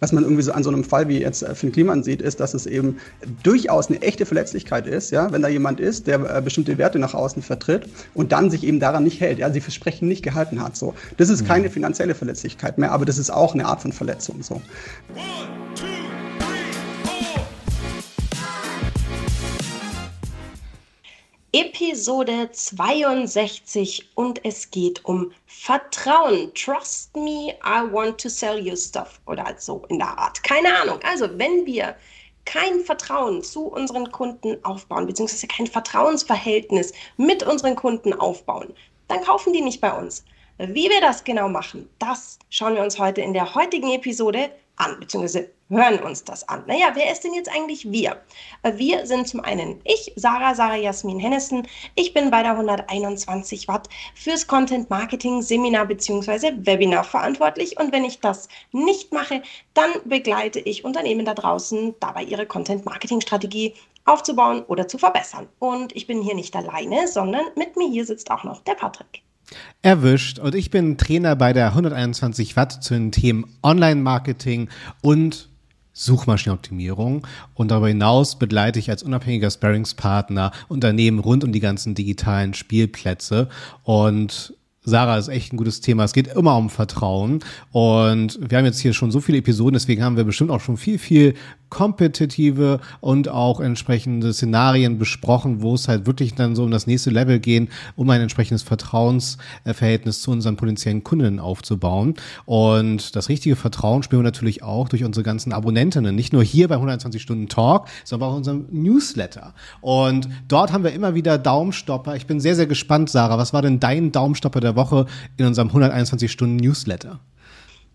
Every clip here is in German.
Was man irgendwie so an so einem Fall wie jetzt äh, Finn Kliman sieht, ist, dass es eben durchaus eine echte Verletzlichkeit ist, ja, wenn da jemand ist, der äh, bestimmte Werte nach außen vertritt und dann sich eben daran nicht hält, ja, sie Versprechen nicht gehalten hat. So. Das ist keine finanzielle Verletzlichkeit mehr, aber das ist auch eine Art von Verletzung. So. Episode 62 und es geht um Vertrauen. Trust me, I want to sell you stuff oder so in der Art. Keine Ahnung. Also, wenn wir kein Vertrauen zu unseren Kunden aufbauen, beziehungsweise kein Vertrauensverhältnis mit unseren Kunden aufbauen, dann kaufen die nicht bei uns. Wie wir das genau machen, das schauen wir uns heute in der heutigen Episode an, beziehungsweise hören uns das an. Naja, wer ist denn jetzt eigentlich wir? Wir sind zum einen ich, Sarah, Sarah Jasmin Hennessen. Ich bin bei der 121 Watt fürs Content Marketing Seminar beziehungsweise Webinar verantwortlich. Und wenn ich das nicht mache, dann begleite ich Unternehmen da draußen dabei, ihre Content Marketing Strategie aufzubauen oder zu verbessern. Und ich bin hier nicht alleine, sondern mit mir hier sitzt auch noch der Patrick. Erwischt. Und ich bin Trainer bei der 121 Watt zu den Themen Online-Marketing und Suchmaschinenoptimierung. Und darüber hinaus begleite ich als unabhängiger Sparringspartner Unternehmen rund um die ganzen digitalen Spielplätze. Und Sarah ist echt ein gutes Thema. Es geht immer um Vertrauen. Und wir haben jetzt hier schon so viele Episoden, deswegen haben wir bestimmt auch schon viel, viel kompetitive und auch entsprechende Szenarien besprochen, wo es halt wirklich dann so um das nächste Level gehen, um ein entsprechendes Vertrauensverhältnis zu unseren potenziellen Kunden aufzubauen. Und das richtige Vertrauen spüren wir natürlich auch durch unsere ganzen Abonnentinnen, nicht nur hier bei 120 Stunden Talk, sondern auch in unserem Newsletter. Und dort haben wir immer wieder Daumenstopper. Ich bin sehr, sehr gespannt, Sarah. Was war denn dein Daumenstopper der Woche in unserem 121 Stunden Newsletter?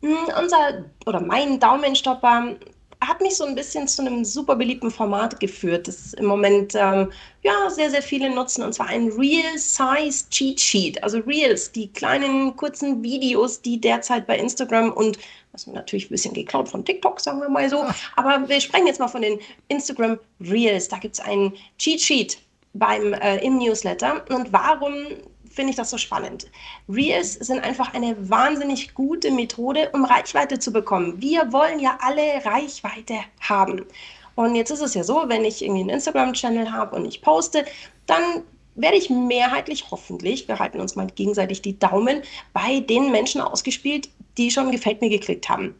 Hm, unser oder mein Daumenstopper hat mich so ein bisschen zu einem super beliebten Format geführt, das im Moment ähm, ja sehr, sehr viele nutzen, und zwar ein Real Size Cheat Sheet. Also Reels, die kleinen kurzen Videos, die derzeit bei Instagram und das ist natürlich ein bisschen geklaut von TikTok, sagen wir mal so. Aber wir sprechen jetzt mal von den Instagram Reels. Da gibt es einen Cheat Sheet beim, äh, im Newsletter. Und warum finde ich das so spannend. Reels sind einfach eine wahnsinnig gute Methode, um Reichweite zu bekommen. Wir wollen ja alle Reichweite haben. Und jetzt ist es ja so, wenn ich irgendwie einen Instagram-Channel habe und ich poste, dann werde ich mehrheitlich hoffentlich, wir halten uns mal gegenseitig die Daumen, bei den Menschen ausgespielt, die schon gefällt mir geklickt haben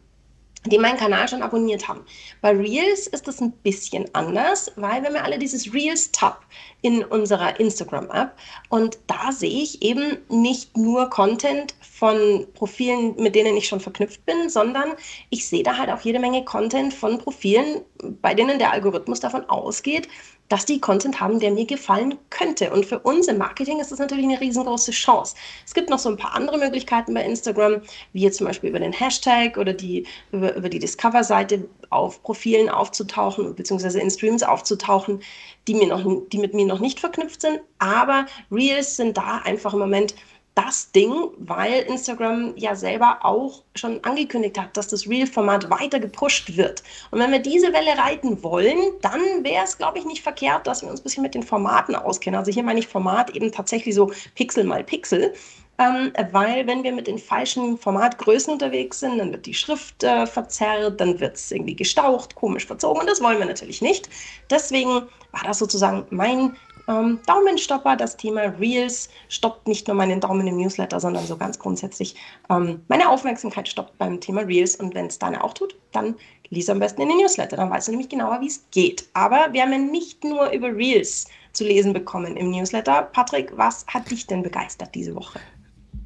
die meinen Kanal schon abonniert haben. Bei Reels ist das ein bisschen anders, weil wir haben ja alle dieses Reels-Tab in unserer Instagram-App und da sehe ich eben nicht nur Content von Profilen, mit denen ich schon verknüpft bin, sondern ich sehe da halt auch jede Menge Content von Profilen, bei denen der Algorithmus davon ausgeht, dass die Content haben, der mir gefallen könnte. Und für uns im Marketing ist das natürlich eine riesengroße Chance. Es gibt noch so ein paar andere Möglichkeiten bei Instagram, wie jetzt zum Beispiel über den Hashtag oder die, über, über die Discover-Seite auf Profilen aufzutauchen, beziehungsweise in Streams aufzutauchen, die, mir noch, die mit mir noch nicht verknüpft sind. Aber Reels sind da einfach im Moment das Ding, weil Instagram ja selber auch schon angekündigt hat, dass das Real-Format weiter gepusht wird. Und wenn wir diese Welle reiten wollen, dann wäre es, glaube ich, nicht verkehrt, dass wir uns ein bisschen mit den Formaten auskennen. Also hier meine ich Format eben tatsächlich so Pixel mal Pixel. Ähm, weil wenn wir mit den falschen Formatgrößen unterwegs sind, dann wird die Schrift äh, verzerrt, dann wird es irgendwie gestaucht, komisch verzogen und das wollen wir natürlich nicht. Deswegen war das sozusagen mein ähm, Daumenstopper, das Thema Reels stoppt nicht nur meinen Daumen im Newsletter, sondern so ganz grundsätzlich ähm, meine Aufmerksamkeit stoppt beim Thema Reels. Und wenn es deine auch tut, dann lies am besten in den Newsletter, dann weißt du nämlich genauer, wie es geht. Aber wir haben ja nicht nur über Reels zu lesen bekommen im Newsletter. Patrick, was hat dich denn begeistert diese Woche?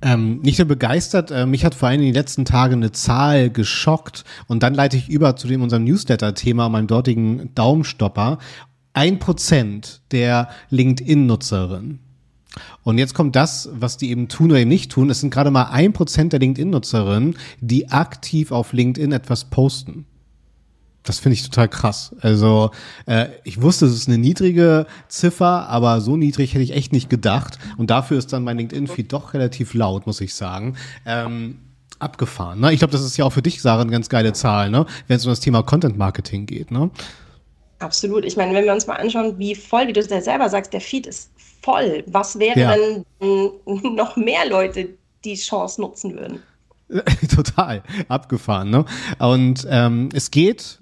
Ähm, nicht nur begeistert, äh, mich hat vor allem in den letzten Tagen eine Zahl geschockt und dann leite ich über zu dem unserem Newsletter-Thema, meinem dortigen Daumenstopper ein Prozent der LinkedIn-Nutzerinnen. Und jetzt kommt das, was die eben tun oder eben nicht tun. Es sind gerade mal ein Prozent der LinkedIn-Nutzerinnen, die aktiv auf LinkedIn etwas posten. Das finde ich total krass. Also äh, ich wusste, es ist eine niedrige Ziffer, aber so niedrig hätte ich echt nicht gedacht. Und dafür ist dann mein LinkedIn-Feed doch relativ laut, muss ich sagen. Ähm, abgefahren. Ne? Ich glaube, das ist ja auch für dich, Sarah, eine ganz geile Zahl, ne? wenn es um das Thema Content Marketing geht. Ne? Absolut. Ich meine, wenn wir uns mal anschauen, wie voll, wie du es selber sagst, der Feed ist voll. Was wäre ja. denn noch mehr Leute, die Chance nutzen würden? Total abgefahren, ne? Und ähm, es geht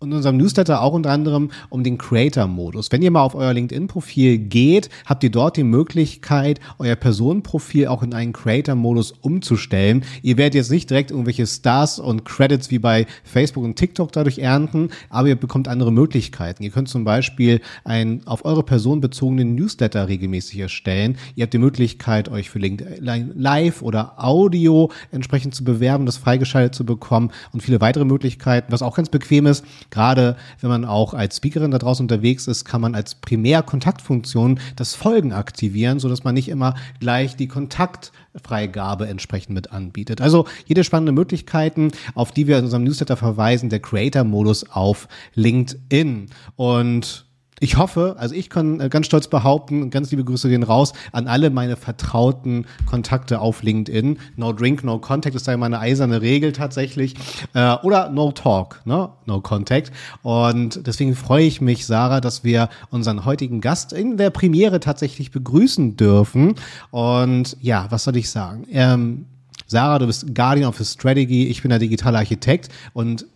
in unserem Newsletter auch unter anderem um den Creator-Modus. Wenn ihr mal auf euer LinkedIn-Profil geht, habt ihr dort die Möglichkeit, euer Personenprofil auch in einen Creator-Modus umzustellen. Ihr werdet jetzt nicht direkt irgendwelche Stars und Credits wie bei Facebook und TikTok dadurch ernten, aber ihr bekommt andere Möglichkeiten. Ihr könnt zum Beispiel einen auf eure Person bezogenen Newsletter regelmäßig erstellen. Ihr habt die Möglichkeit, euch für LinkedIn Live oder Audio entsprechend zu bewerben, das freigeschaltet zu bekommen und viele weitere Möglichkeiten, was auch ganz bequem ist Gerade wenn man auch als Speakerin da draußen unterwegs ist, kann man als Primärkontaktfunktion das Folgen aktivieren, so dass man nicht immer gleich die Kontaktfreigabe entsprechend mit anbietet. Also jede spannende Möglichkeiten, auf die wir in unserem Newsletter verweisen, der Creator-Modus auf LinkedIn. Und ich hoffe, also ich kann äh, ganz stolz behaupten, ganz liebe Grüße gehen raus an alle meine vertrauten Kontakte auf LinkedIn. No Drink, No Contact ist da meine eiserne Regel tatsächlich. Äh, oder No Talk, ne? No Contact. Und deswegen freue ich mich, Sarah, dass wir unseren heutigen Gast in der Premiere tatsächlich begrüßen dürfen. Und ja, was soll ich sagen? Ähm, Sarah, du bist Guardian of the Strategy, ich bin der digitale Architekt und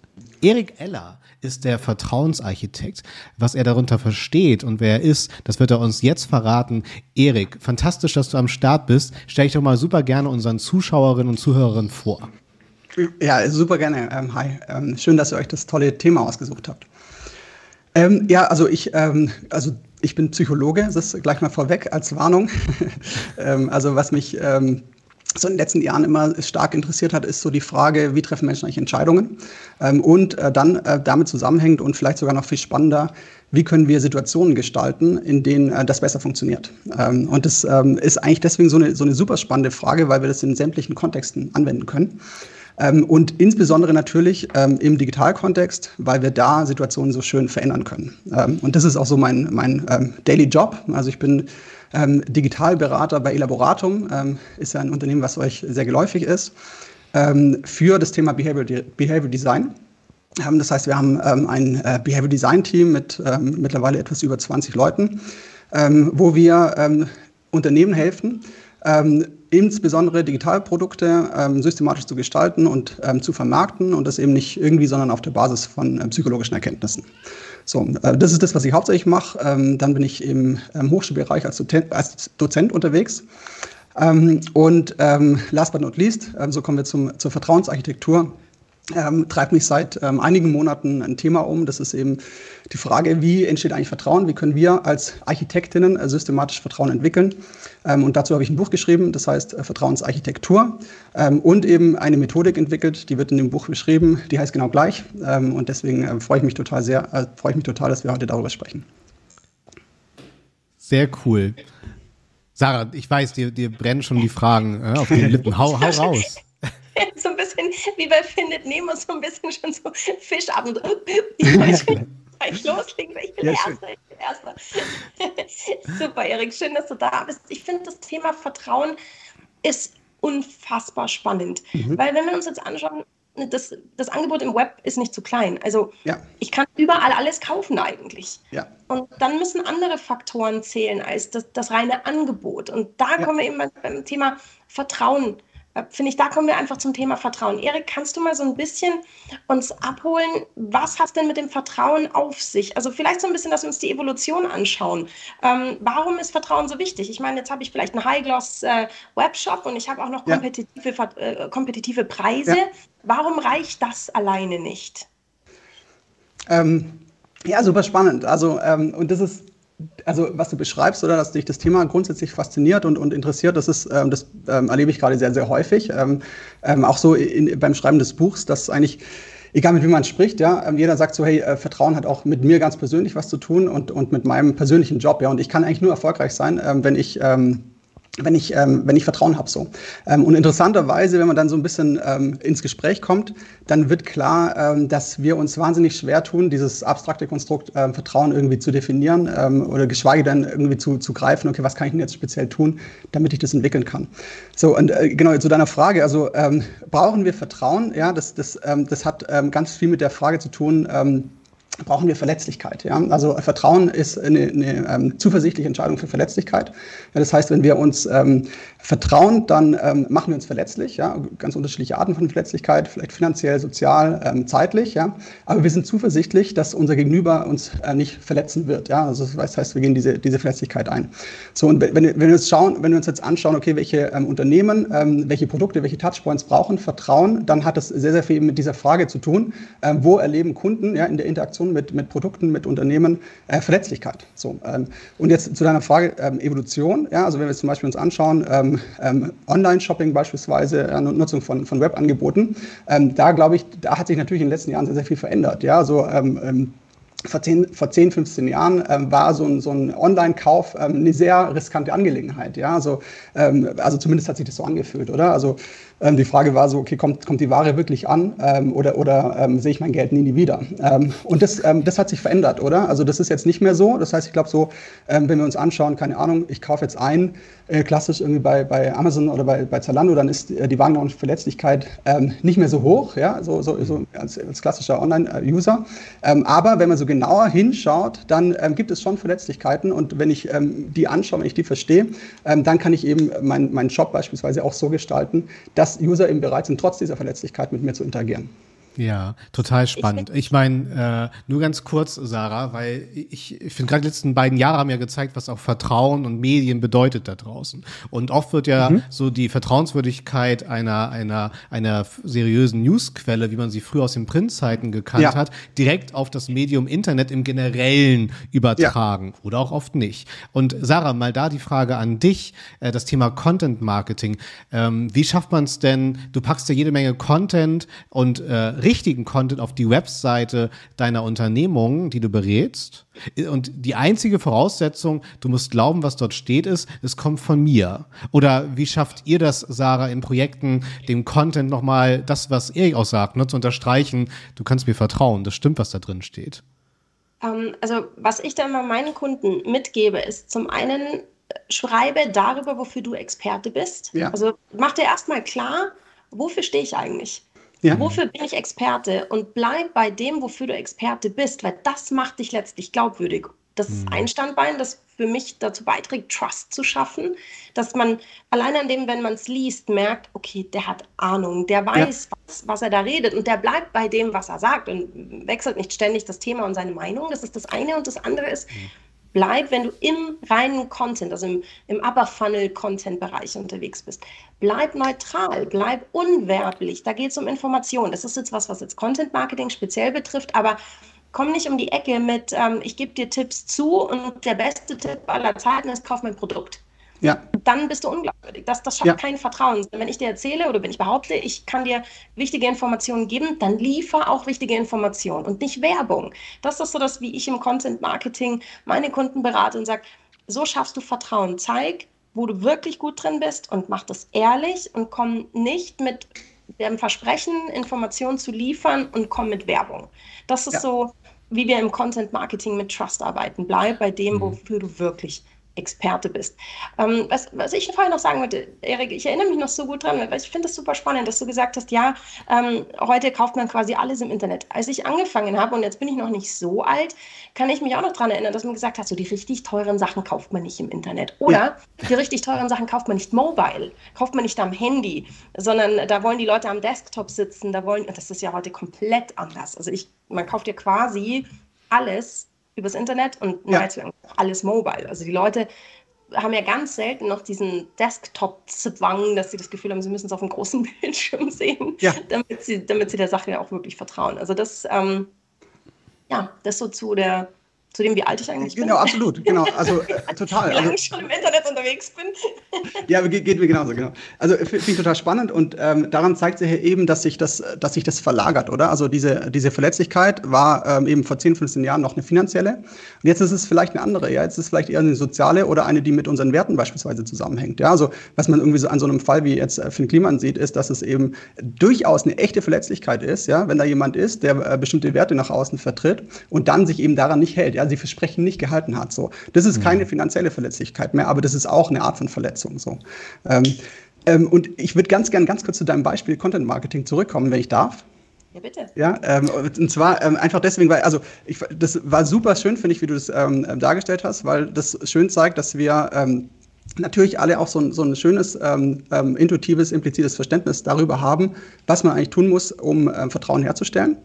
Erik Eller ist der Vertrauensarchitekt. Was er darunter versteht und wer er ist, das wird er uns jetzt verraten. Erik, fantastisch, dass du am Start bist. Stell dich doch mal super gerne unseren Zuschauerinnen und Zuhörerinnen vor. Ja, super gerne. Ähm, hi. Ähm, schön, dass ihr euch das tolle Thema ausgesucht habt. Ähm, ja, also ich, ähm, also ich bin Psychologe, das ist gleich mal vorweg als Warnung. Ähm, also was mich ähm, so in den letzten Jahren immer stark interessiert hat, ist so die Frage, wie treffen Menschen eigentlich Entscheidungen? Ähm, und äh, dann äh, damit zusammenhängt und vielleicht sogar noch viel spannender, wie können wir Situationen gestalten, in denen äh, das besser funktioniert? Ähm, und das ähm, ist eigentlich deswegen so eine, so eine super spannende Frage, weil wir das in sämtlichen Kontexten anwenden können. Und insbesondere natürlich im Digitalkontext, weil wir da Situationen so schön verändern können. Und das ist auch so mein, mein Daily Job. Also ich bin ähm, Digitalberater bei Elaboratum, ähm, ist ja ein Unternehmen, was euch sehr geläufig ist, ähm, für das Thema Behavioral, De Behavioral Design. Ähm, das heißt, wir haben ähm, ein äh, Behavioral Design Team mit ähm, mittlerweile etwas über 20 Leuten, wo wir Unternehmen helfen, insbesondere Digitalprodukte ähm, systematisch zu gestalten und ähm, zu vermarkten und das eben nicht irgendwie, sondern auf der Basis von äh, psychologischen Erkenntnissen. So, äh, das ist das, was ich hauptsächlich mache. Ähm, dann bin ich im ähm, Hochschulbereich als Dozent, als Dozent unterwegs. Ähm, und ähm, last but not least, ähm, so kommen wir zum, zur Vertrauensarchitektur ähm, treibt mich seit einigen Monaten ein Thema um. Das ist eben die Frage, wie entsteht eigentlich Vertrauen? Wie können wir als Architektinnen äh, systematisch Vertrauen entwickeln? Ähm, und dazu habe ich ein Buch geschrieben, das heißt äh, Vertrauensarchitektur ähm, und eben eine Methodik entwickelt, die wird in dem Buch beschrieben, die heißt genau gleich. Ähm, und deswegen äh, freue ich mich total sehr, äh, freue ich mich total, dass wir heute darüber sprechen. Sehr cool. Sarah, ich weiß, dir, dir brennen schon die Fragen äh, auf den Lippen. Hau, hau raus. so ein bisschen wie bei Findet Nemo, so ein bisschen schon so Fischabend. Gleich loslegen, ich bin ja, der Erste, ich bin Erste. Super, Erik, schön, dass du da bist. Ich finde, das Thema Vertrauen ist unfassbar spannend, mhm. weil wenn wir uns jetzt anschauen, das, das Angebot im Web ist nicht zu klein. Also ja. ich kann überall alles kaufen eigentlich. Ja. Und dann müssen andere Faktoren zählen als das, das reine Angebot. Und da ja. kommen wir eben beim Thema Vertrauen finde ich, da kommen wir einfach zum Thema Vertrauen. Erik, kannst du mal so ein bisschen uns abholen, was hat denn mit dem Vertrauen auf sich? Also vielleicht so ein bisschen, dass wir uns die Evolution anschauen. Ähm, warum ist Vertrauen so wichtig? Ich meine, jetzt habe ich vielleicht einen High-Gloss-Webshop äh, und ich habe auch noch kompetitive, ja. äh, kompetitive Preise. Ja. Warum reicht das alleine nicht? Ähm, ja, super spannend. Also, ähm, und das ist also was du beschreibst oder dass dich das Thema grundsätzlich fasziniert und, und interessiert, das ist, ähm, das ähm, erlebe ich gerade sehr, sehr häufig. Ähm, ähm auch so in, beim Schreiben des Buchs, dass eigentlich egal mit wem man spricht, ja, ähm, jeder sagt so, hey, äh, Vertrauen hat auch mit mir ganz persönlich was zu tun und, und mit meinem persönlichen Job, ja, und ich kann eigentlich nur erfolgreich sein, ähm, wenn ich ähm, wenn ich, ähm, wenn ich Vertrauen habe so. Ähm, und interessanterweise, wenn man dann so ein bisschen ähm, ins Gespräch kommt, dann wird klar, ähm, dass wir uns wahnsinnig schwer tun, dieses abstrakte Konstrukt ähm, Vertrauen irgendwie zu definieren ähm, oder geschweige denn irgendwie zu, zu greifen, okay, was kann ich denn jetzt speziell tun, damit ich das entwickeln kann. So, und äh, genau, zu deiner Frage, also ähm, brauchen wir Vertrauen? Ja, das, das, ähm, das hat ähm, ganz viel mit der Frage zu tun, ähm, brauchen wir Verletzlichkeit. Ja? Also Vertrauen ist eine, eine ähm, zuversichtliche Entscheidung für Verletzlichkeit. Ja, das heißt, wenn wir uns ähm, vertrauen, dann ähm, machen wir uns verletzlich. Ja? Ganz unterschiedliche Arten von Verletzlichkeit, vielleicht finanziell, sozial, ähm, zeitlich. Ja? Aber wir sind zuversichtlich, dass unser Gegenüber uns äh, nicht verletzen wird. Ja? Also das heißt, wir gehen diese, diese Verletzlichkeit ein. So, und wenn, wenn, wir uns schauen, wenn wir uns jetzt anschauen, okay, welche ähm, Unternehmen, ähm, welche Produkte, welche Touchpoints brauchen Vertrauen, dann hat das sehr, sehr viel mit dieser Frage zu tun, ähm, wo erleben Kunden ja, in der Interaktion mit, mit Produkten, mit Unternehmen äh, Verletzlichkeit. So, ähm, und jetzt zu deiner Frage ähm, Evolution. Ja, also wenn wir zum Beispiel uns anschauen, ähm, ähm, Online-Shopping beispielsweise, äh, Nutzung von, von Webangeboten, ähm, da glaube ich, da hat sich natürlich in den letzten Jahren sehr, sehr viel verändert. Ja, so ähm, vor 10, vor 10, 15 Jahren ähm, war so ein, so ein Online-Kauf ähm, eine sehr riskante Angelegenheit. Ja? Also, ähm, also zumindest hat sich das so angefühlt, oder? Also ähm, die Frage war so, okay, kommt, kommt die Ware wirklich an ähm, oder, oder ähm, sehe ich mein Geld nie, nie wieder? Ähm, und das, ähm, das hat sich verändert, oder? Also das ist jetzt nicht mehr so. Das heißt, ich glaube so, ähm, wenn wir uns anschauen, keine Ahnung, ich kaufe jetzt ein, äh, klassisch irgendwie bei, bei Amazon oder bei, bei Zalando, dann ist äh, die Warenverletzlichkeit nicht mehr so hoch, ja, so, so, so als, als klassischer Online-User. Aber wenn man so genauer hinschaut, dann gibt es schon Verletzlichkeiten und wenn ich die anschaue, wenn ich die verstehe, dann kann ich eben meinen mein Shop beispielsweise auch so gestalten, dass dass User eben bereit sind, trotz dieser Verletzlichkeit mit mir zu interagieren. Ja, total spannend. Ich, ich meine, äh, nur ganz kurz, Sarah, weil ich, ich finde gerade die letzten beiden Jahre haben ja gezeigt, was auch Vertrauen und Medien bedeutet da draußen. Und oft wird ja mhm. so die Vertrauenswürdigkeit einer, einer, einer seriösen Newsquelle, wie man sie früher aus den Printzeiten gekannt ja. hat, direkt auf das Medium Internet im Generellen übertragen ja. oder auch oft nicht. Und Sarah, mal da die Frage an dich, äh, das Thema Content Marketing. Ähm, wie schafft man es denn? Du packst ja jede Menge Content und äh, richtigen Content auf die Webseite deiner Unternehmung, die du berätst. Und die einzige Voraussetzung, du musst glauben, was dort steht, ist, es kommt von mir. Oder wie schafft ihr das, Sarah, in Projekten, dem Content nochmal das, was Erik auch sagt, ne, zu unterstreichen, du kannst mir vertrauen, das stimmt, was da drin steht? Ähm, also, was ich da immer meinen Kunden mitgebe, ist zum einen, äh, schreibe darüber, wofür du Experte bist. Ja. Also mach dir erstmal klar, wofür stehe ich eigentlich? Ja. Wofür bin ich Experte? Und bleib bei dem, wofür du Experte bist, weil das macht dich letztlich glaubwürdig. Das ist mhm. ein Standbein, das für mich dazu beiträgt, Trust zu schaffen, dass man allein an dem, wenn man es liest, merkt, okay, der hat Ahnung, der weiß, ja. was, was er da redet und der bleibt bei dem, was er sagt und wechselt nicht ständig das Thema und seine Meinung. Das ist das eine. Und das andere ist, mhm bleib, wenn du im reinen Content, also im, im Upper Funnel Content Bereich unterwegs bist, bleib neutral, bleib unwerblich. Da geht es um Informationen. Das ist jetzt was, was jetzt Content Marketing speziell betrifft, aber komm nicht um die Ecke mit, ähm, ich gebe dir Tipps zu und der beste Tipp aller Zeiten ist, kauf mein Produkt ja. dann bist du unglaubwürdig. Das, das schafft ja. kein Vertrauen. Wenn ich dir erzähle oder wenn ich behaupte, ich kann dir wichtige Informationen geben, dann liefer auch wichtige Informationen und nicht Werbung. Das ist so das, wie ich im Content Marketing meine Kunden berate und sage, so schaffst du Vertrauen. Zeig, wo du wirklich gut drin bist und mach das ehrlich und komm nicht mit dem Versprechen, Informationen zu liefern und komm mit Werbung. Das ist ja. so, wie wir im Content Marketing mit Trust arbeiten. Bleib bei dem, mhm. wofür du wirklich Experte bist. Ähm, was, was ich vorher noch sagen wollte, Erik, ich erinnere mich noch so gut dran, weil ich finde es super spannend, dass du gesagt hast, ja, ähm, heute kauft man quasi alles im Internet. Als ich angefangen habe, und jetzt bin ich noch nicht so alt, kann ich mich auch noch daran erinnern, dass man gesagt hat, so die richtig teuren Sachen kauft man nicht im Internet. Oder ja. die richtig teuren Sachen kauft man nicht mobile, kauft man nicht am Handy, sondern da wollen die Leute am Desktop sitzen, da wollen, das ist ja heute komplett anders. Also ich, man kauft ja quasi alles übers Internet und nahezu ja. alles mobile. Also die Leute haben ja ganz selten noch diesen Desktop-Zwang, dass sie das Gefühl haben, sie müssen es auf einem großen Bildschirm sehen, ja. damit, sie, damit sie der Sache auch wirklich vertrauen. Also das, ähm, ja, das so zu der zu dem, wie alt ich eigentlich genau, bin. Genau, absolut, genau, also äh, total. wie lange also, ich schon im Internet unterwegs bin. ja, geht, geht mir genauso, genau. Also finde ich total spannend und ähm, daran zeigt sich eben, dass sich das, dass sich das verlagert, oder? Also diese, diese Verletzlichkeit war ähm, eben vor 10, 15 Jahren noch eine finanzielle und jetzt ist es vielleicht eine andere, ja, jetzt ist es vielleicht eher eine soziale oder eine, die mit unseren Werten beispielsweise zusammenhängt, ja, also was man irgendwie so an so einem Fall wie jetzt äh, Finn Kliman sieht, ist, dass es eben durchaus eine echte Verletzlichkeit ist, ja, wenn da jemand ist, der äh, bestimmte Werte nach außen vertritt und dann sich eben daran nicht hält, ja, ja, sie Versprechen nicht gehalten hat. So, das ist keine finanzielle Verletzlichkeit mehr, aber das ist auch eine Art von Verletzung. So. Ähm, ähm, und ich würde ganz gern ganz kurz zu deinem Beispiel Content Marketing zurückkommen, wenn ich darf. Ja, bitte. Ja, ähm, und zwar ähm, einfach deswegen, weil, also ich, das war super schön, finde ich, wie du das ähm, dargestellt hast, weil das schön zeigt, dass wir ähm, natürlich alle auch so ein, so ein schönes, ähm, ähm, intuitives, implizites Verständnis darüber haben, was man eigentlich tun muss, um ähm, Vertrauen herzustellen.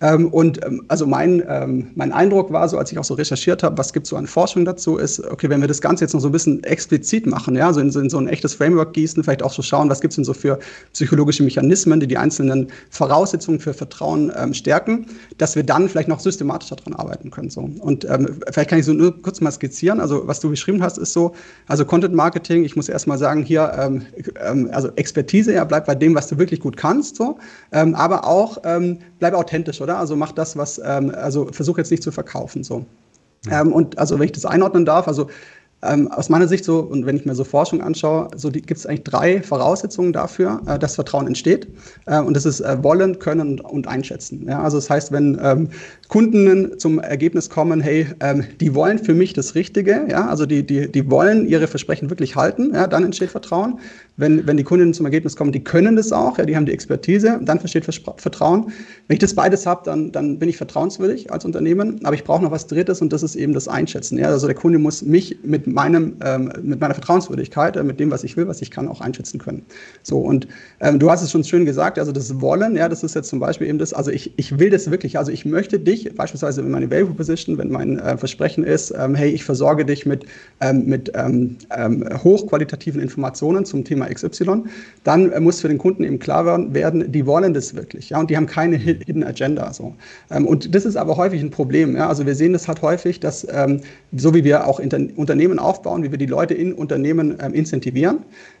Ähm, und ähm, also mein, ähm, mein Eindruck war so, als ich auch so recherchiert habe, was gibt so an Forschung dazu, ist, okay, wenn wir das Ganze jetzt noch so ein bisschen explizit machen, ja, so in, in so ein echtes Framework gießen, vielleicht auch so schauen, was gibt es denn so für psychologische Mechanismen, die die einzelnen Voraussetzungen für Vertrauen ähm, stärken, dass wir dann vielleicht noch systematischer daran arbeiten können. So. Und ähm, vielleicht kann ich so nur kurz mal skizzieren. Also was du beschrieben hast, ist so, also Content Marketing, ich muss erst mal sagen, hier, ähm, ähm, also Expertise, ja, bleib bei dem, was du wirklich gut kannst, so, ähm, aber auch ähm, bleib authentisch, oder? Oder? Also mach das, was, ähm, also versuch jetzt nicht zu verkaufen. So. Ähm, und also wenn ich das einordnen darf, also ähm, aus meiner Sicht so, und wenn ich mir so Forschung anschaue, so gibt es eigentlich drei Voraussetzungen dafür, äh, dass Vertrauen entsteht. Äh, und das ist äh, Wollen, Können und, Einschätzen. Ja? Also das heißt, wenn ähm, Kunden zum Ergebnis kommen, hey, ähm, die wollen für mich das Richtige, ja, also die, die, die wollen ihre Versprechen wirklich halten, ja, dann entsteht Vertrauen. Wenn, wenn die Kunden zum Ergebnis kommen, die können das auch, ja, die haben die Expertise, dann entsteht Vertrauen. Wenn ich das beides habe, dann, dann bin ich vertrauenswürdig als Unternehmen, aber ich brauche noch was Drittes und das ist eben das Einschätzen. Ja? Also der Kunde muss mich mit meinem, ähm, mit meiner Vertrauenswürdigkeit, äh, mit dem, was ich will, was ich kann, auch einschätzen können. So, und ähm, du hast es schon schön gesagt, also das Wollen, ja, das ist jetzt zum Beispiel eben das, also ich, ich will das wirklich, also ich möchte dich, beispielsweise in meine Value Position, wenn mein äh, Versprechen ist, ähm, hey, ich versorge dich mit, ähm, mit ähm, ähm, hochqualitativen Informationen zum Thema XY, dann äh, muss für den Kunden eben klar werden, die wollen das wirklich, ja, und die haben keine Hidden Agenda, so. und das ist aber häufig ein Problem, ja, also wir sehen das halt häufig, dass, so wie wir auch Unternehmen aufbauen, wie wir die Leute in Unternehmen ähm, incentivieren,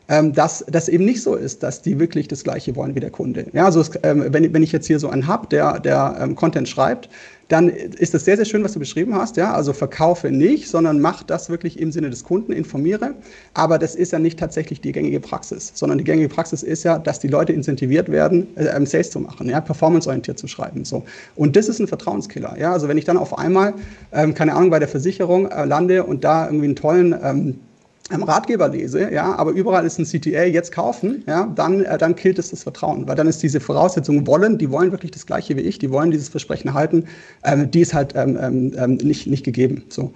ähm, dass das eben nicht so ist, dass die wirklich das Gleiche wollen wie der Kunde. Ja, also es, ähm, wenn, wenn ich jetzt hier so einen habe, der, der ähm, Content schreibt, dann ist das sehr, sehr schön, was du beschrieben hast. Ja? Also verkaufe nicht, sondern mach das wirklich im Sinne des Kunden, informiere. Aber das ist ja nicht tatsächlich die gängige Praxis, sondern die gängige Praxis ist ja, dass die Leute incentiviert werden, äh, Sales zu machen, ja? performanceorientiert zu schreiben. So. Und das ist ein Vertrauenskiller. Ja? Also wenn ich dann auf einmal, ähm, keine Ahnung, bei der Versicherung äh, lande und da irgendwie einen tollen ähm, Ratgeber lese, ja, aber überall ist ein CTA, jetzt kaufen, ja, dann, äh, dann killt es das Vertrauen, weil dann ist diese Voraussetzung wollen, die wollen wirklich das Gleiche wie ich, die wollen dieses Versprechen halten, ähm, die ist halt ähm, ähm, ähm nicht, nicht gegeben, so.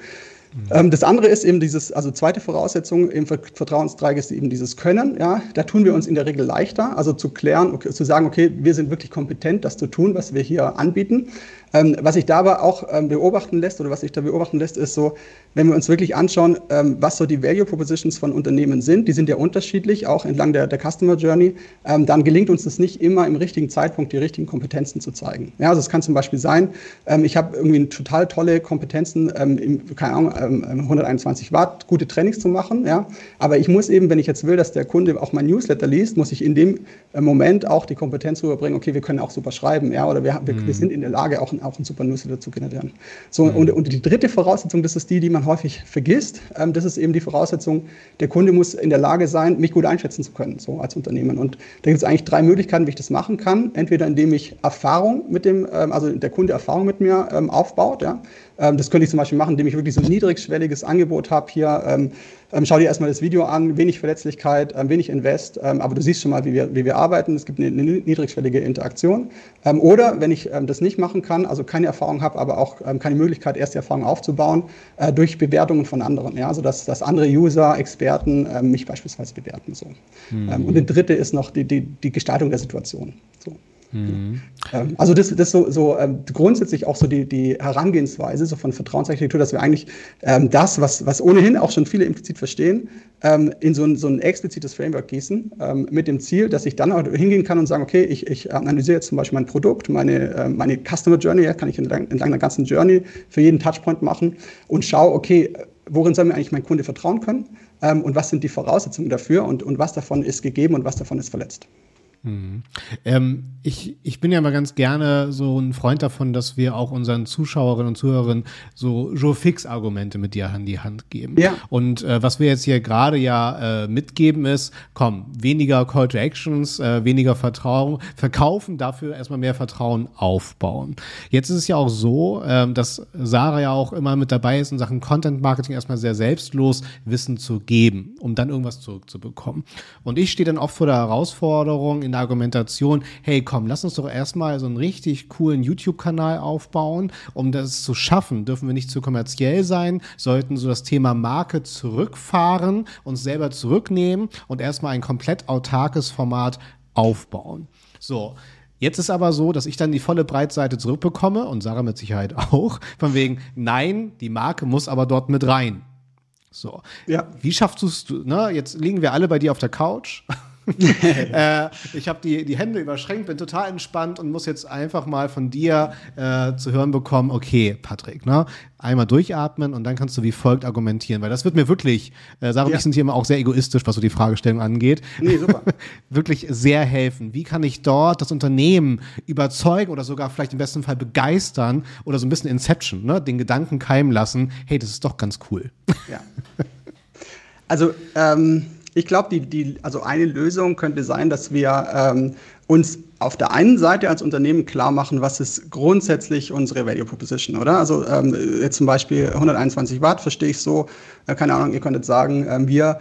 Mhm. Das andere ist eben dieses, also zweite Voraussetzung im Vertrauensdreieck ist eben dieses Können. Ja, da tun wir uns in der Regel leichter, also zu klären, okay, zu sagen, okay, wir sind wirklich kompetent, das zu tun, was wir hier anbieten. Ähm, was sich da aber auch ähm, beobachten lässt oder was sich da beobachten lässt, ist so, wenn wir uns wirklich anschauen, ähm, was so die Value Propositions von Unternehmen sind, die sind ja unterschiedlich, auch entlang der, der Customer Journey, ähm, dann gelingt uns das nicht immer im richtigen Zeitpunkt die richtigen Kompetenzen zu zeigen. Ja, also es kann zum Beispiel sein, ähm, ich habe irgendwie total tolle Kompetenzen, ähm, im, keine Ahnung, 121 Watt, gute Trainings zu machen, ja, aber ich muss eben, wenn ich jetzt will, dass der Kunde auch mein Newsletter liest, muss ich in dem äh, Moment auch die Kompetenz rüberbringen, okay, wir können auch super schreiben, ja, oder wir, wir, mhm. wir sind in der Lage, auch ein auch ein super Newsletter zu generieren. So, mhm. und, und die dritte Voraussetzung, das ist die, die man häufig vergisst, ähm, das ist eben die Voraussetzung, der Kunde muss in der Lage sein, mich gut einschätzen zu können, so als Unternehmen. Und da gibt es eigentlich drei Möglichkeiten, wie ich das machen kann. Entweder indem ich Erfahrung mit dem, ähm, also der Kunde Erfahrung mit mir ähm, aufbaut, ja. Ähm, das könnte ich zum Beispiel machen, indem ich wirklich so ein niedrigschwelliges Angebot habe hier. Ähm, ähm, schau dir erstmal das Video an, wenig Verletzlichkeit, ähm, wenig Invest, ähm, aber du siehst schon mal, wie wir, wie wir arbeiten. Es gibt eine, eine niedrigschwellige Interaktion. Ähm, oder wenn ich das nicht machen kann, also keine Erfahrung habe, aber auch keine Möglichkeit, erste Erfahrung aufzubauen, äh, durch Bewertungen von anderen. Ja? Also dass, dass andere User, Experten mich beispielsweise bewerten. So. Mhm. und der dritte ist noch die, die, die Gestaltung der Situation. So. Mhm. Ähm, also das, das so, so ähm, grundsätzlich auch so die, die Herangehensweise so von Vertrauensarchitektur, dass wir eigentlich ähm, das, was, was ohnehin auch schon viele implizit verstehen, ähm, in so ein, so ein explizites Framework gießen, ähm, mit dem Ziel, dass ich dann auch hingehen kann und sagen, okay, ich, ich analysiere jetzt zum Beispiel mein Produkt, meine, äh, meine Customer Journey, kann ich entlang, entlang der ganzen Journey für jeden Touchpoint machen und schaue, okay, worin soll mir eigentlich mein Kunde vertrauen können ähm, und was sind die Voraussetzungen dafür und, und was davon ist gegeben und was davon ist verletzt. Mhm. Ähm, ich, ich bin ja mal ganz gerne so ein Freund davon, dass wir auch unseren Zuschauerinnen und Zuhörern so Joe Fix-Argumente mit dir an die Hand geben. Ja. Und äh, was wir jetzt hier gerade ja äh, mitgeben ist, komm, weniger Call to Actions, äh, weniger Vertrauen, verkaufen, dafür erstmal mehr Vertrauen aufbauen. Jetzt ist es ja auch so, ähm, dass Sarah ja auch immer mit dabei ist in Sachen Content Marketing erstmal sehr selbstlos Wissen zu geben, um dann irgendwas zurückzubekommen. Und ich stehe dann oft vor der Herausforderung, in der Argumentation, hey komm, lass uns doch erstmal so einen richtig coolen YouTube-Kanal aufbauen. Um das zu schaffen, dürfen wir nicht zu kommerziell sein, sollten so das Thema Marke zurückfahren, uns selber zurücknehmen und erstmal ein komplett autarkes Format aufbauen. So, Jetzt ist aber so, dass ich dann die volle Breitseite zurückbekomme und Sarah mit Sicherheit auch, von wegen, nein, die Marke muss aber dort mit rein. So. Ja. Wie schaffst du es, ne? Jetzt liegen wir alle bei dir auf der Couch. äh, ich habe die, die Hände überschränkt, bin total entspannt und muss jetzt einfach mal von dir äh, zu hören bekommen, okay, Patrick, ne? einmal durchatmen und dann kannst du wie folgt argumentieren, weil das wird mir wirklich, äh, Sarah ja. und ich sind hier immer auch sehr egoistisch, was so die Fragestellung angeht, nee, super. wirklich sehr helfen. Wie kann ich dort das Unternehmen überzeugen oder sogar vielleicht im besten Fall begeistern oder so ein bisschen Inception, ne? den Gedanken keimen lassen, hey, das ist doch ganz cool. Ja. Also, ähm, ich glaube, die, die, also eine Lösung könnte sein, dass wir ähm, uns auf der einen Seite als Unternehmen klar machen, was ist grundsätzlich unsere Value Proposition, oder? Also ähm, jetzt zum Beispiel 121 Watt verstehe ich so, äh, keine Ahnung, ihr könntet sagen, äh, wir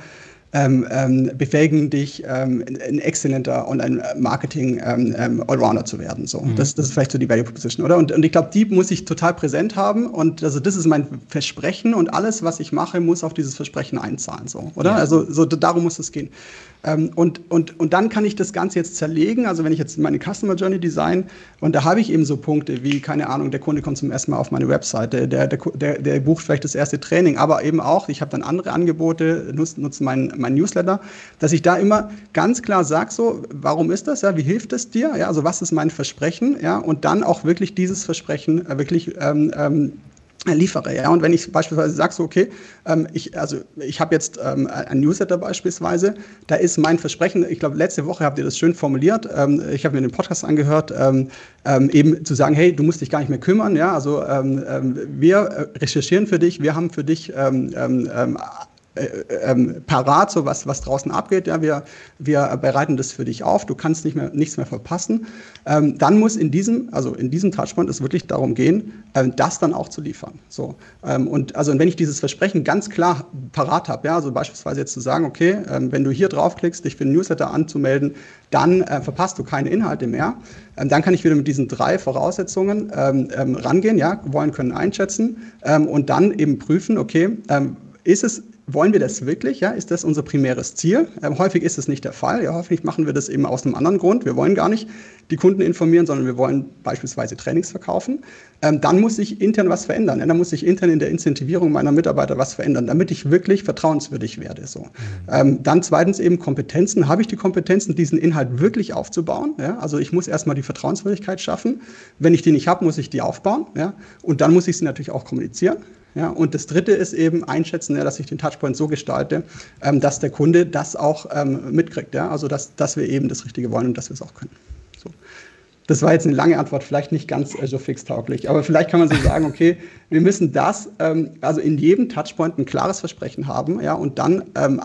ähm, ähm, befähigen dich, ähm, ein exzellenter Online-Marketing-Allrounder ähm, ähm, zu werden. So. Mhm. Das, das ist vielleicht so die Value Proposition, oder? Und, und ich glaube, die muss ich total präsent haben und also das ist mein Versprechen und alles, was ich mache, muss auf dieses Versprechen einzahlen, so, oder? Ja. Also so, darum muss es gehen. Ähm, und, und, und dann kann ich das Ganze jetzt zerlegen. Also wenn ich jetzt meine Customer Journey design und da habe ich eben so Punkte wie, keine Ahnung, der Kunde kommt zum ersten Mal auf meine Webseite, der, der, der, der bucht vielleicht das erste Training, aber eben auch, ich habe dann andere Angebote, nutze nutz meinen mein Newsletter, dass ich da immer ganz klar sage, so, warum ist das? Ja, wie hilft es dir? Ja, also was ist mein Versprechen? Ja, und dann auch wirklich dieses Versprechen äh, wirklich ähm, ähm, liefere. Ja? Und wenn ich beispielsweise sage, so, okay, ähm, ich, also ich habe jetzt ähm, ein Newsletter beispielsweise, da ist mein Versprechen, ich glaube, letzte Woche habt ihr das schön formuliert, ähm, ich habe mir den Podcast angehört, ähm, ähm, eben zu sagen, hey, du musst dich gar nicht mehr kümmern, ja, also ähm, wir äh, recherchieren für dich, wir haben für dich äh, ähm, parat, so was, was draußen abgeht. Ja, wir, wir bereiten das für dich auf, du kannst nicht mehr, nichts mehr verpassen. Ähm, dann muss in diesem, also in diesem Touchpoint es wirklich darum gehen, ähm, das dann auch zu liefern. So, ähm, und also wenn ich dieses Versprechen ganz klar parat habe, ja, also beispielsweise jetzt zu sagen, okay, ähm, wenn du hier draufklickst, dich für einen Newsletter anzumelden, dann äh, verpasst du keine Inhalte mehr. Ähm, dann kann ich wieder mit diesen drei Voraussetzungen rangehen, ja, wollen können einschätzen und dann eben prüfen, okay, ist es wollen wir das wirklich? Ja? Ist das unser primäres Ziel? Ähm, häufig ist es nicht der Fall. Ja, häufig machen wir das eben aus einem anderen Grund. Wir wollen gar nicht die Kunden informieren, sondern wir wollen beispielsweise Trainings verkaufen. Ähm, dann muss sich intern was verändern. Ja? Dann muss sich intern in der Incentivierung meiner Mitarbeiter was verändern, damit ich wirklich vertrauenswürdig werde. So. Mhm. Ähm, dann zweitens eben Kompetenzen. Habe ich die Kompetenzen, diesen Inhalt wirklich aufzubauen? Ja? Also ich muss erstmal die Vertrauenswürdigkeit schaffen. Wenn ich die nicht habe, muss ich die aufbauen. Ja? Und dann muss ich sie natürlich auch kommunizieren. Ja, und das dritte ist eben einschätzen, ja, dass ich den Touchpoint so gestalte, ähm, dass der Kunde das auch ähm, mitkriegt. Ja? Also, dass, dass wir eben das Richtige wollen und dass wir es auch können. So. Das war jetzt eine lange Antwort, vielleicht nicht ganz äh, so fix-tauglich, aber vielleicht kann man so sagen, okay, wir müssen das, ähm, also in jedem Touchpoint ein klares Versprechen haben, ja, und dann ähm,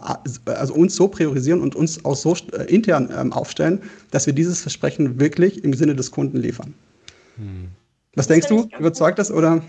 also uns so priorisieren und uns auch so äh, intern ähm, aufstellen, dass wir dieses Versprechen wirklich im Sinne des Kunden liefern. Hm. Was denkst du? Überzeugt das oder?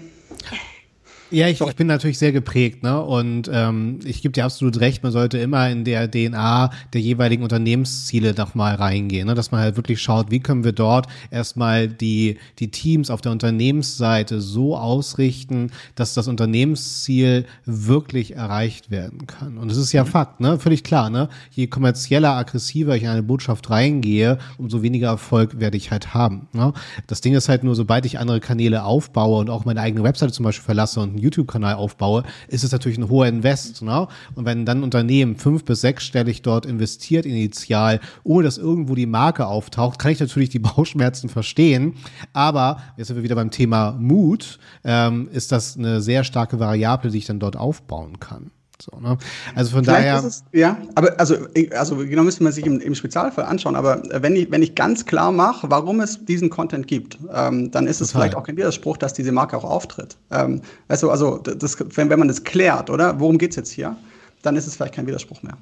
Ja, ich, ich bin natürlich sehr geprägt, ne? Und ähm, ich gebe dir absolut recht, man sollte immer in der DNA der jeweiligen Unternehmensziele nochmal reingehen, ne? dass man halt wirklich schaut, wie können wir dort erstmal die, die Teams auf der Unternehmensseite so ausrichten, dass das Unternehmensziel wirklich erreicht werden kann. Und es ist ja mhm. Fakt, ne? Völlig klar, ne? Je kommerzieller, aggressiver ich in eine Botschaft reingehe, umso weniger Erfolg werde ich halt haben. Ne? Das Ding ist halt nur, sobald ich andere Kanäle aufbaue und auch meine eigene Webseite zum Beispiel verlasse und YouTube-Kanal aufbaue, ist es natürlich ein hoher Invest. Ne? Und wenn dann ein Unternehmen fünf- bis sechsstellig dort investiert initial, ohne dass irgendwo die Marke auftaucht, kann ich natürlich die Bauchschmerzen verstehen. Aber jetzt sind wir wieder beim Thema Mut, ähm, ist das eine sehr starke Variable, die ich dann dort aufbauen kann. So, ne? Also von Vielleicht daher. Es, ja, aber also, also genau müsste man sich im, im Spezialfall anschauen, aber wenn ich, wenn ich ganz klar mache, warum es diesen Content gibt, ähm, dann ist Total. es vielleicht auch kein Widerspruch, dass diese Marke auch auftritt. Ähm, weißt du, also das, wenn, wenn man das klärt, oder? Worum geht es jetzt hier? Dann ist es vielleicht kein Widerspruch mehr.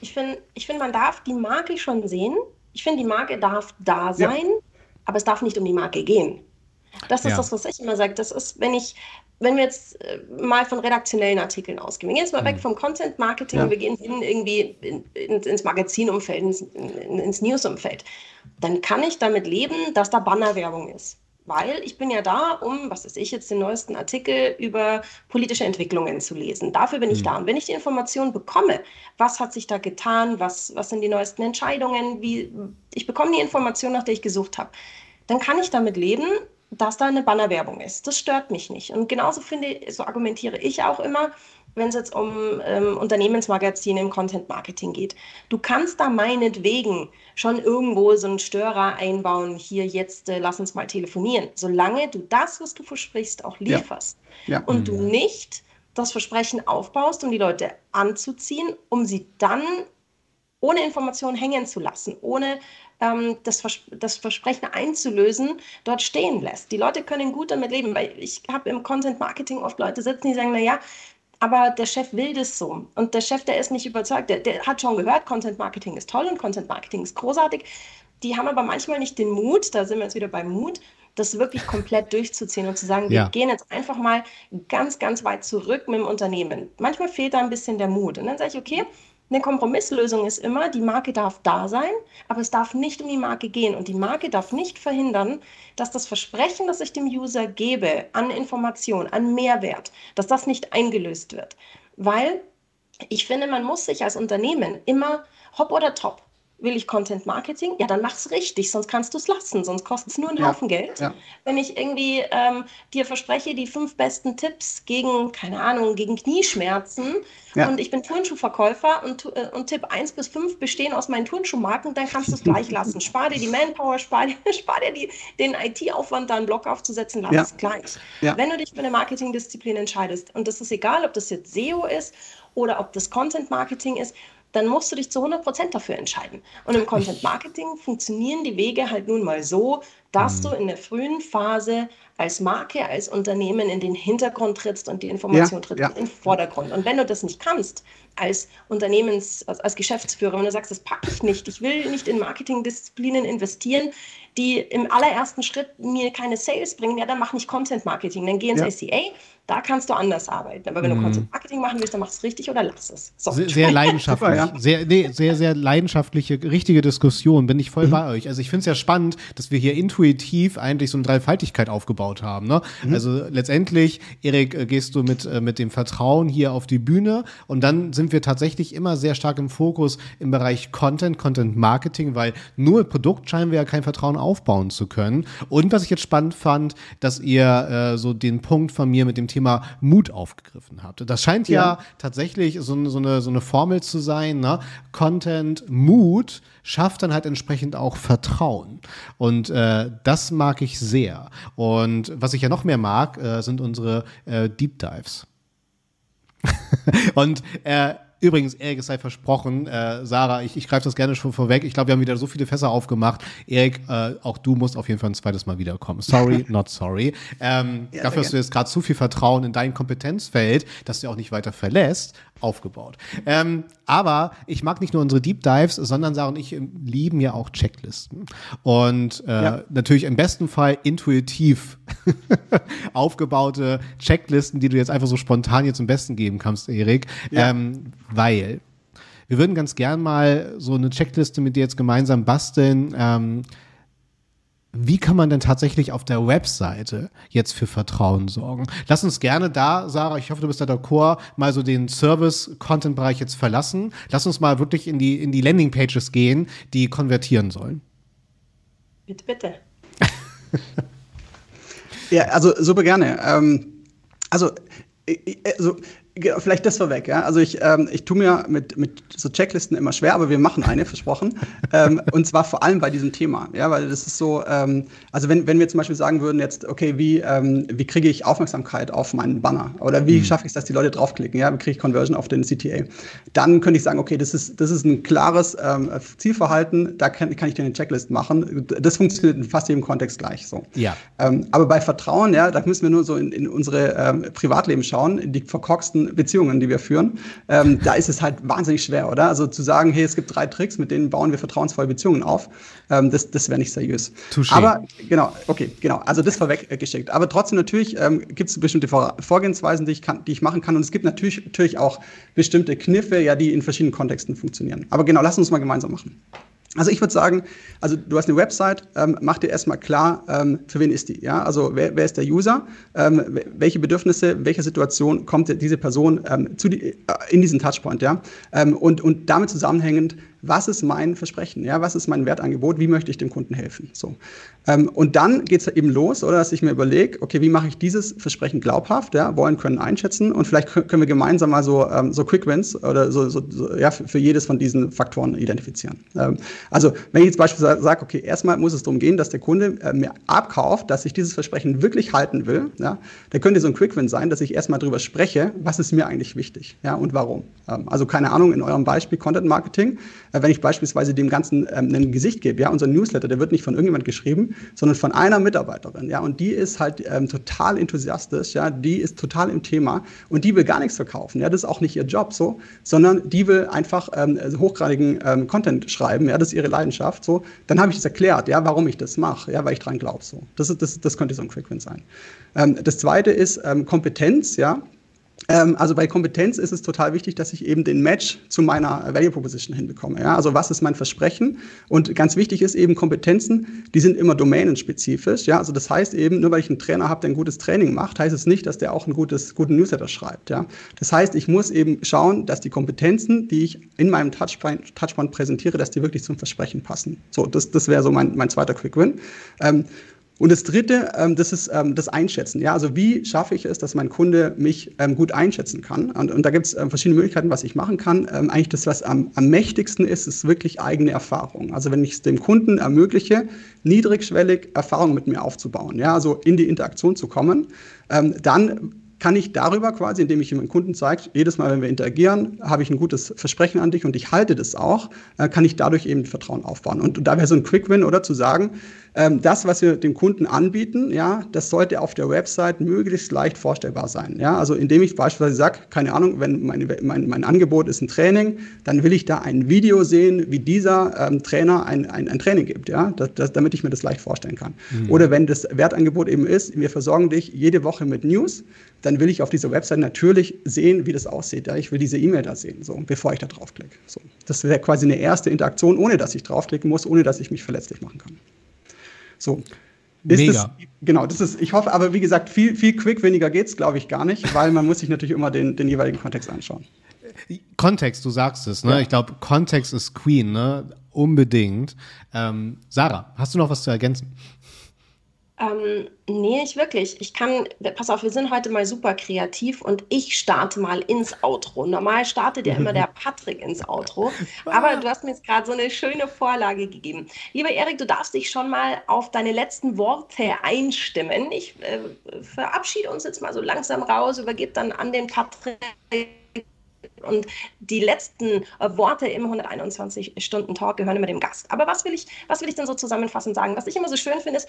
Ich finde, ich find, man darf die Marke schon sehen. Ich finde, die Marke darf da sein, ja. aber es darf nicht um die Marke gehen. Das ist ja. das, was ich immer sage. Das ist, wenn ich, wenn wir jetzt äh, mal von redaktionellen Artikeln ausgehen, wir gehen jetzt mal mhm. weg vom Content Marketing, ja. wir gehen hin irgendwie in, in, ins Magazinumfeld, ins, in, ins Newsumfeld, dann kann ich damit leben, dass da Bannerwerbung ist. Weil ich bin ja da, um, was weiß ich, jetzt den neuesten Artikel über politische Entwicklungen zu lesen. Dafür bin ich mhm. da. Und wenn ich die Information bekomme, was hat sich da getan, was, was sind die neuesten Entscheidungen, wie, ich bekomme die Information, nach der ich gesucht habe, dann kann ich damit leben, dass da eine Bannerwerbung ist. Das stört mich nicht. Und genauso finde, so argumentiere ich auch immer, wenn es jetzt um ähm, Unternehmensmagazine im Content Marketing geht. Du kannst da meinetwegen schon irgendwo so einen Störer einbauen, hier jetzt äh, lass uns mal telefonieren, solange du das, was du versprichst, auch lieferst. Ja. Ja. Und du mhm. nicht das Versprechen aufbaust, um die Leute anzuziehen, um sie dann ohne Information hängen zu lassen, ohne ähm, das, Vers das Versprechen einzulösen, dort stehen lässt. Die Leute können gut damit leben, weil ich habe im Content Marketing oft Leute sitzen, die sagen, naja, aber der Chef will das so. Und der Chef, der ist nicht überzeugt, der, der hat schon gehört, Content Marketing ist toll und Content Marketing ist großartig. Die haben aber manchmal nicht den Mut, da sind wir jetzt wieder beim Mut, das wirklich komplett durchzuziehen und zu sagen, wir ja. gehen jetzt einfach mal ganz, ganz weit zurück mit dem Unternehmen. Manchmal fehlt da ein bisschen der Mut. Und dann sage ich, okay, eine Kompromisslösung ist immer, die Marke darf da sein, aber es darf nicht um die Marke gehen. Und die Marke darf nicht verhindern, dass das Versprechen, das ich dem User gebe, an Information, an Mehrwert, dass das nicht eingelöst wird. Weil ich finde, man muss sich als Unternehmen immer hopp oder top Will ich Content Marketing? Ja, dann mach's richtig, sonst kannst du es lassen, sonst kostet es nur einen ja, Haufen Geld. Ja. Wenn ich irgendwie ähm, dir verspreche, die fünf besten Tipps gegen, keine Ahnung, gegen Knieschmerzen ja. und ich bin Turnschuhverkäufer und, äh, und Tipp 1 bis 5 bestehen aus meinen Turnschuhmarken, dann kannst du es gleich lassen. Spar dir die Manpower, spar dir, spar dir die, den IT-Aufwand, da einen Blog aufzusetzen, lass es gleich. Wenn du dich für eine Marketingdisziplin entscheidest, und das ist egal, ob das jetzt SEO ist oder ob das Content Marketing ist, dann musst du dich zu 100% dafür entscheiden. Und im Content Marketing funktionieren die Wege halt nun mal so, dass mhm. du in der frühen Phase als Marke, als Unternehmen in den Hintergrund trittst und die Information ja, tritt ja. in den Vordergrund. Und wenn du das nicht kannst, als Unternehmens, als, als Geschäftsführer, wenn du sagst, das packe ich nicht, ich will nicht in Marketingdisziplinen investieren, die im allerersten Schritt mir keine Sales bringen, ja, dann mach nicht Content Marketing, dann geh ins ja. SEA, da kannst du anders arbeiten. Aber wenn du mhm. Content Marketing machen willst, dann mach es richtig oder lass es. So. Sehr, sehr leidenschaftlich, ja. sehr, nee, sehr, sehr leidenschaftliche, richtige Diskussion, bin ich voll mhm. bei euch. Also ich finde es ja spannend, dass wir hier intuitiv eigentlich so eine Dreifaltigkeit aufgebaut haben. Ne? Mhm. Also letztendlich, Erik, äh, gehst du mit, äh, mit dem Vertrauen hier auf die Bühne und dann sind wir tatsächlich immer sehr stark im Fokus im Bereich Content, Content Marketing, weil nur Produkt scheinen wir ja kein Vertrauen aufbauen zu können. Und was ich jetzt spannend fand, dass ihr äh, so den Punkt von mir mit dem Thema Mut aufgegriffen habt. Das scheint ja, ja tatsächlich so, so, eine, so eine Formel zu sein. Ne? Content, Mut schafft dann halt entsprechend auch Vertrauen. Und äh, das mag ich sehr. Und was ich ja noch mehr mag, äh, sind unsere äh, Deep Dives. und äh, Übrigens, Erik, es sei versprochen, äh, Sarah, ich, ich greife das gerne schon vorweg. Ich glaube, wir haben wieder so viele Fässer aufgemacht. Erik, äh, auch du musst auf jeden Fall ein zweites Mal wiederkommen. Sorry, not sorry. Ähm, ja, dafür hast du jetzt gerade zu viel Vertrauen in dein Kompetenzfeld, dass du auch nicht weiter verlässt aufgebaut. Ähm, aber ich mag nicht nur unsere Deep Dives, sondern Sarah und ich lieben ja auch Checklisten. Und äh, ja. natürlich im besten Fall intuitiv aufgebaute Checklisten, die du jetzt einfach so spontan hier zum Besten geben kannst, Erik. Ja. Ähm, weil wir würden ganz gern mal so eine Checkliste mit dir jetzt gemeinsam basteln. Ähm, wie kann man denn tatsächlich auf der Webseite jetzt für Vertrauen sorgen? Lass uns gerne da, Sarah, ich hoffe, du bist da d'accord, mal so den Service-Content-Bereich jetzt verlassen. Lass uns mal wirklich in die, in die Landing-Pages gehen, die konvertieren sollen. Bitte, bitte. ja, also super gerne. Ähm, also, also Vielleicht das vorweg, ja. Also ich, ähm, ich tue mir mit, mit so Checklisten immer schwer, aber wir machen eine, versprochen. ähm, und zwar vor allem bei diesem Thema, ja, weil das ist so, ähm, also wenn, wenn wir zum Beispiel sagen würden jetzt, okay, wie, ähm, wie kriege ich Aufmerksamkeit auf meinen Banner? Oder wie mhm. schaffe ich es, dass die Leute draufklicken? Ja, wie kriege ich Conversion auf den CTA? Dann könnte ich sagen, okay, das ist, das ist ein klares ähm, Zielverhalten, da kann, kann ich dir eine Checklist machen. Das funktioniert in fast jedem Kontext gleich so. Ja. Ähm, aber bei Vertrauen, ja, da müssen wir nur so in, in unsere Privatleben schauen, in die verkorksten Beziehungen, die wir führen, ähm, da ist es halt wahnsinnig schwer, oder? Also zu sagen, hey, es gibt drei Tricks, mit denen bauen wir vertrauensvolle Beziehungen auf, ähm, das, das wäre nicht seriös. Touché. Aber genau, okay, genau. Also das vorweggeschickt. Aber trotzdem natürlich ähm, gibt es bestimmte Vor Vorgehensweisen, die ich, kann, die ich machen kann. Und es gibt natürlich, natürlich auch bestimmte Kniffe, ja, die in verschiedenen Kontexten funktionieren. Aber genau, lass uns mal gemeinsam machen. Also ich würde sagen, also du hast eine Website, ähm, mach dir erstmal klar, ähm, für wen ist die. Ja? Also wer, wer ist der User, ähm, welche Bedürfnisse, in welcher Situation kommt diese Person ähm, zu die, äh, in diesen Touchpoint. Ja? Ähm, und, und damit zusammenhängend, was ist mein Versprechen, ja, was ist mein Wertangebot, wie möchte ich dem Kunden helfen. So. Ähm, und dann geht es eben los, oder dass ich mir überlege, okay, wie mache ich dieses Versprechen glaubhaft, ja, wollen können einschätzen und vielleicht können wir gemeinsam mal so, ähm, so Quick Wins oder so, so, so ja, für, jedes von diesen Faktoren identifizieren. Ähm, also wenn ich jetzt beispielsweise sage, okay, erstmal muss es darum gehen, dass der Kunde äh, mir abkauft, dass ich dieses Versprechen wirklich halten will, ja, da könnte so ein Quick Win sein, dass ich erstmal darüber spreche, was ist mir eigentlich wichtig, ja, und warum. Ähm, also keine Ahnung, in eurem Beispiel Content Marketing, wenn ich beispielsweise dem Ganzen ähm, ein Gesicht gebe, ja, unser Newsletter, der wird nicht von irgendjemand geschrieben, sondern von einer Mitarbeiterin, ja, und die ist halt ähm, total enthusiastisch, ja, die ist total im Thema und die will gar nichts verkaufen, ja, das ist auch nicht ihr Job so, sondern die will einfach ähm, hochgradigen ähm, Content schreiben, ja, das ist ihre Leidenschaft, so, dann habe ich das erklärt, ja, warum ich das mache, ja, weil ich dran glaube, so. Das, ist, das, das könnte so ein Quick Win sein. Ähm, das zweite ist ähm, Kompetenz, ja, also bei Kompetenz ist es total wichtig, dass ich eben den Match zu meiner Value Proposition hinbekomme. Ja? Also was ist mein Versprechen? Und ganz wichtig ist eben Kompetenzen, die sind immer domänenspezifisch. Ja? Also das heißt eben, nur weil ich einen Trainer habe, der ein gutes Training macht, heißt es nicht, dass der auch einen gutes, guten Newsletter schreibt. Ja? Das heißt, ich muss eben schauen, dass die Kompetenzen, die ich in meinem Touchpoint, Touchpoint präsentiere, dass die wirklich zum Versprechen passen. So, das, das wäre so mein, mein zweiter Quick Win. Ähm, und das Dritte, ähm, das ist ähm, das Einschätzen. Ja, also wie schaffe ich es, dass mein Kunde mich ähm, gut einschätzen kann? Und, und da gibt es ähm, verschiedene Möglichkeiten, was ich machen kann. Ähm, eigentlich das, was am, am mächtigsten ist, ist wirklich eigene Erfahrung. Also wenn ich es dem Kunden ermögliche, niedrigschwellig Erfahrung mit mir aufzubauen, ja, also in die Interaktion zu kommen, ähm, dann kann ich darüber quasi, indem ich meinem Kunden zeige, jedes Mal, wenn wir interagieren, habe ich ein gutes Versprechen an dich und ich halte das auch, äh, kann ich dadurch eben Vertrauen aufbauen. Und da wäre so ein Quick-Win, oder zu sagen, ähm, das, was wir dem Kunden anbieten, ja, das sollte auf der Website möglichst leicht vorstellbar sein. Ja, also indem ich beispielsweise sage, keine Ahnung, wenn meine, mein, mein Angebot ist ein Training, dann will ich da ein Video sehen, wie dieser ähm, Trainer ein, ein, ein Training gibt, ja, das, das, damit ich mir das leicht vorstellen kann. Mhm. Oder wenn das Wertangebot eben ist, wir versorgen dich jede Woche mit News, dann will ich auf dieser Website natürlich sehen, wie das aussieht. Ja? Ich will diese E-Mail da sehen, so, bevor ich da draufklicke. So. Das wäre quasi eine erste Interaktion, ohne dass ich draufklicken muss, ohne dass ich mich verletzlich machen kann. So. Ist Mega. Das, genau, das ist, ich hoffe, aber wie gesagt, viel, viel quick weniger geht's, glaube ich, gar nicht, weil man muss sich natürlich immer den, den jeweiligen Kontext anschauen. Kontext, du sagst es, ne? Ja. Ich glaube, Kontext ist Queen, ne? Unbedingt. Ähm, Sarah, hast du noch was zu ergänzen? Ähm, nee, nicht wirklich. Ich kann, pass auf, wir sind heute mal super kreativ und ich starte mal ins Outro. Normal startet ja immer der Patrick ins Outro, aber du hast mir jetzt gerade so eine schöne Vorlage gegeben. Lieber Erik, du darfst dich schon mal auf deine letzten Worte einstimmen. Ich äh, verabschiede uns jetzt mal so langsam raus, übergebe dann an den Patrick und die letzten äh, Worte im 121 Stunden Talk gehören immer dem Gast. Aber was will ich, was will ich denn so zusammenfassend sagen? Was ich immer so schön finde, ist,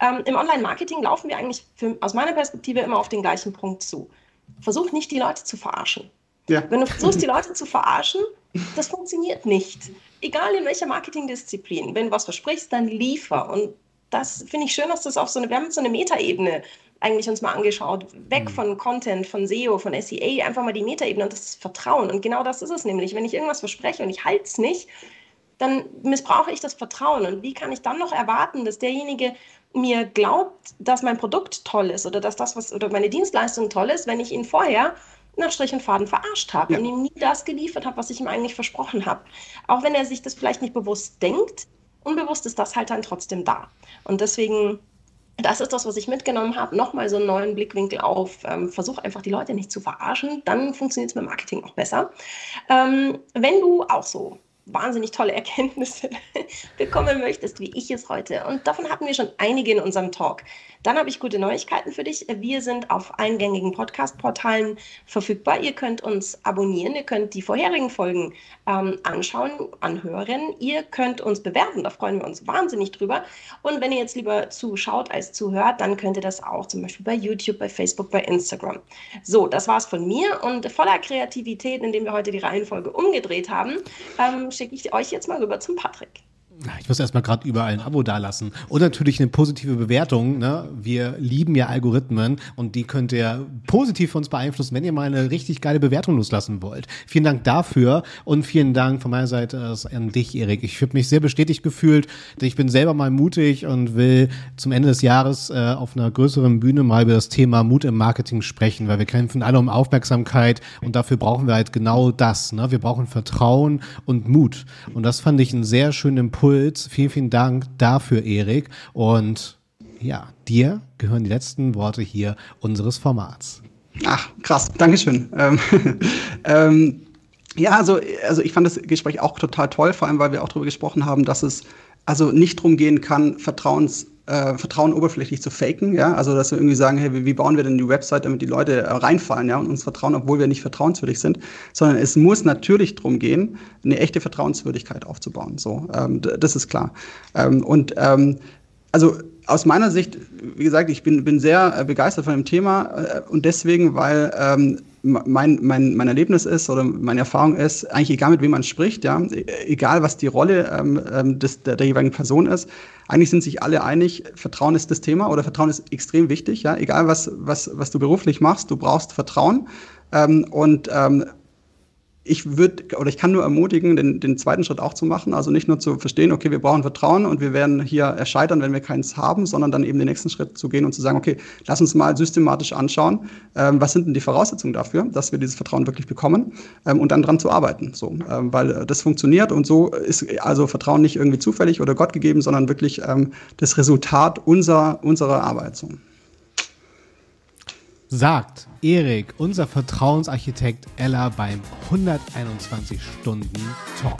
ähm, im Online-Marketing laufen wir eigentlich für, aus meiner Perspektive immer auf den gleichen Punkt zu. Versuch nicht, die Leute zu verarschen. Ja. Wenn du versuchst, die Leute zu verarschen, das funktioniert nicht. Egal in welcher Marketingdisziplin. Wenn du was versprichst, dann liefer. Und das finde ich schön, dass das auf so eine, wir haben so eine Metaebene eigentlich uns mal angeschaut. Weg mhm. von Content, von SEO, von SEA, einfach mal die Metaebene und das Vertrauen. Und genau das ist es nämlich. Wenn ich irgendwas verspreche und ich halte es nicht, dann missbrauche ich das Vertrauen. Und wie kann ich dann noch erwarten, dass derjenige mir glaubt, dass mein Produkt toll ist oder dass das, was oder meine Dienstleistung toll ist, wenn ich ihn vorher nach Strich und Faden verarscht habe ja. und ihm nie das geliefert habe, was ich ihm eigentlich versprochen habe. Auch wenn er sich das vielleicht nicht bewusst denkt, unbewusst ist das halt dann trotzdem da. Und deswegen das ist das, was ich mitgenommen habe. Nochmal so einen neuen Blickwinkel auf, ähm, versuch einfach die Leute nicht zu verarschen, dann funktioniert es mit Marketing auch besser. Ähm, wenn du auch so wahnsinnig tolle Erkenntnisse bekommen möchtest, wie ich es heute. Und davon hatten wir schon einige in unserem Talk. Dann habe ich gute Neuigkeiten für dich. Wir sind auf eingängigen Podcast-Portalen verfügbar. Ihr könnt uns abonnieren, ihr könnt die vorherigen Folgen ähm, anschauen, anhören. Ihr könnt uns bewerten, da freuen wir uns wahnsinnig drüber. Und wenn ihr jetzt lieber zuschaut als zuhört, dann könnt ihr das auch zum Beispiel bei YouTube, bei Facebook, bei Instagram. So, das war's von mir und voller Kreativität, indem wir heute die Reihenfolge umgedreht haben, ähm, schicke ich euch jetzt mal rüber zum Patrick. Ich muss erstmal gerade überall ein Abo dalassen. Und natürlich eine positive Bewertung. Ne? Wir lieben ja Algorithmen und die könnt ihr positiv für uns beeinflussen, wenn ihr mal eine richtig geile Bewertung loslassen wollt. Vielen Dank dafür und vielen Dank von meiner Seite an dich, Erik. Ich habe mich sehr bestätigt gefühlt. Ich bin selber mal mutig und will zum Ende des Jahres äh, auf einer größeren Bühne mal über das Thema Mut im Marketing sprechen, weil wir kämpfen alle um Aufmerksamkeit und dafür brauchen wir halt genau das. Ne? Wir brauchen Vertrauen und Mut. Und das fand ich einen sehr schönen Impuls Impuls. Vielen, vielen Dank dafür, Erik. Und ja, dir gehören die letzten Worte hier unseres Formats. Ach, krass. Dankeschön. Ähm, ähm, ja, also, also ich fand das Gespräch auch total toll, vor allem weil wir auch darüber gesprochen haben, dass es also nicht darum gehen kann, Vertrauens äh, Vertrauen oberflächlich zu faken, ja, also dass wir irgendwie sagen, hey, wie, bauen wir denn die Website, damit die Leute äh, reinfallen, ja, und uns vertrauen, obwohl wir nicht vertrauenswürdig sind, sondern es muss natürlich darum gehen, eine echte Vertrauenswürdigkeit aufzubauen, so, ähm, das ist klar. Ähm, und ähm, also aus meiner Sicht, wie gesagt, ich bin, bin sehr äh, begeistert von dem Thema äh, und deswegen, weil ähm, mein, mein, mein Erlebnis ist oder meine Erfahrung ist, eigentlich egal mit wem man spricht, ja, egal was die Rolle ähm, ähm, des, der, der jeweiligen Person ist, eigentlich sind sich alle einig, Vertrauen ist das Thema oder Vertrauen ist extrem wichtig, ja, egal was, was, was du beruflich machst, du brauchst Vertrauen. Ähm, und ähm, ich würde oder ich kann nur ermutigen, den, den zweiten Schritt auch zu machen. Also nicht nur zu verstehen, okay, wir brauchen Vertrauen und wir werden hier erscheitern, wenn wir keins haben, sondern dann eben den nächsten Schritt zu gehen und zu sagen, okay, lass uns mal systematisch anschauen, ähm, was sind denn die Voraussetzungen dafür, dass wir dieses Vertrauen wirklich bekommen ähm, und dann dran zu arbeiten. So, ähm, weil das funktioniert und so ist also Vertrauen nicht irgendwie zufällig oder Gott gegeben, sondern wirklich ähm, das Resultat unserer, unserer Arbeit. So sagt Erik, unser Vertrauensarchitekt Ella beim 121 Stunden Talk.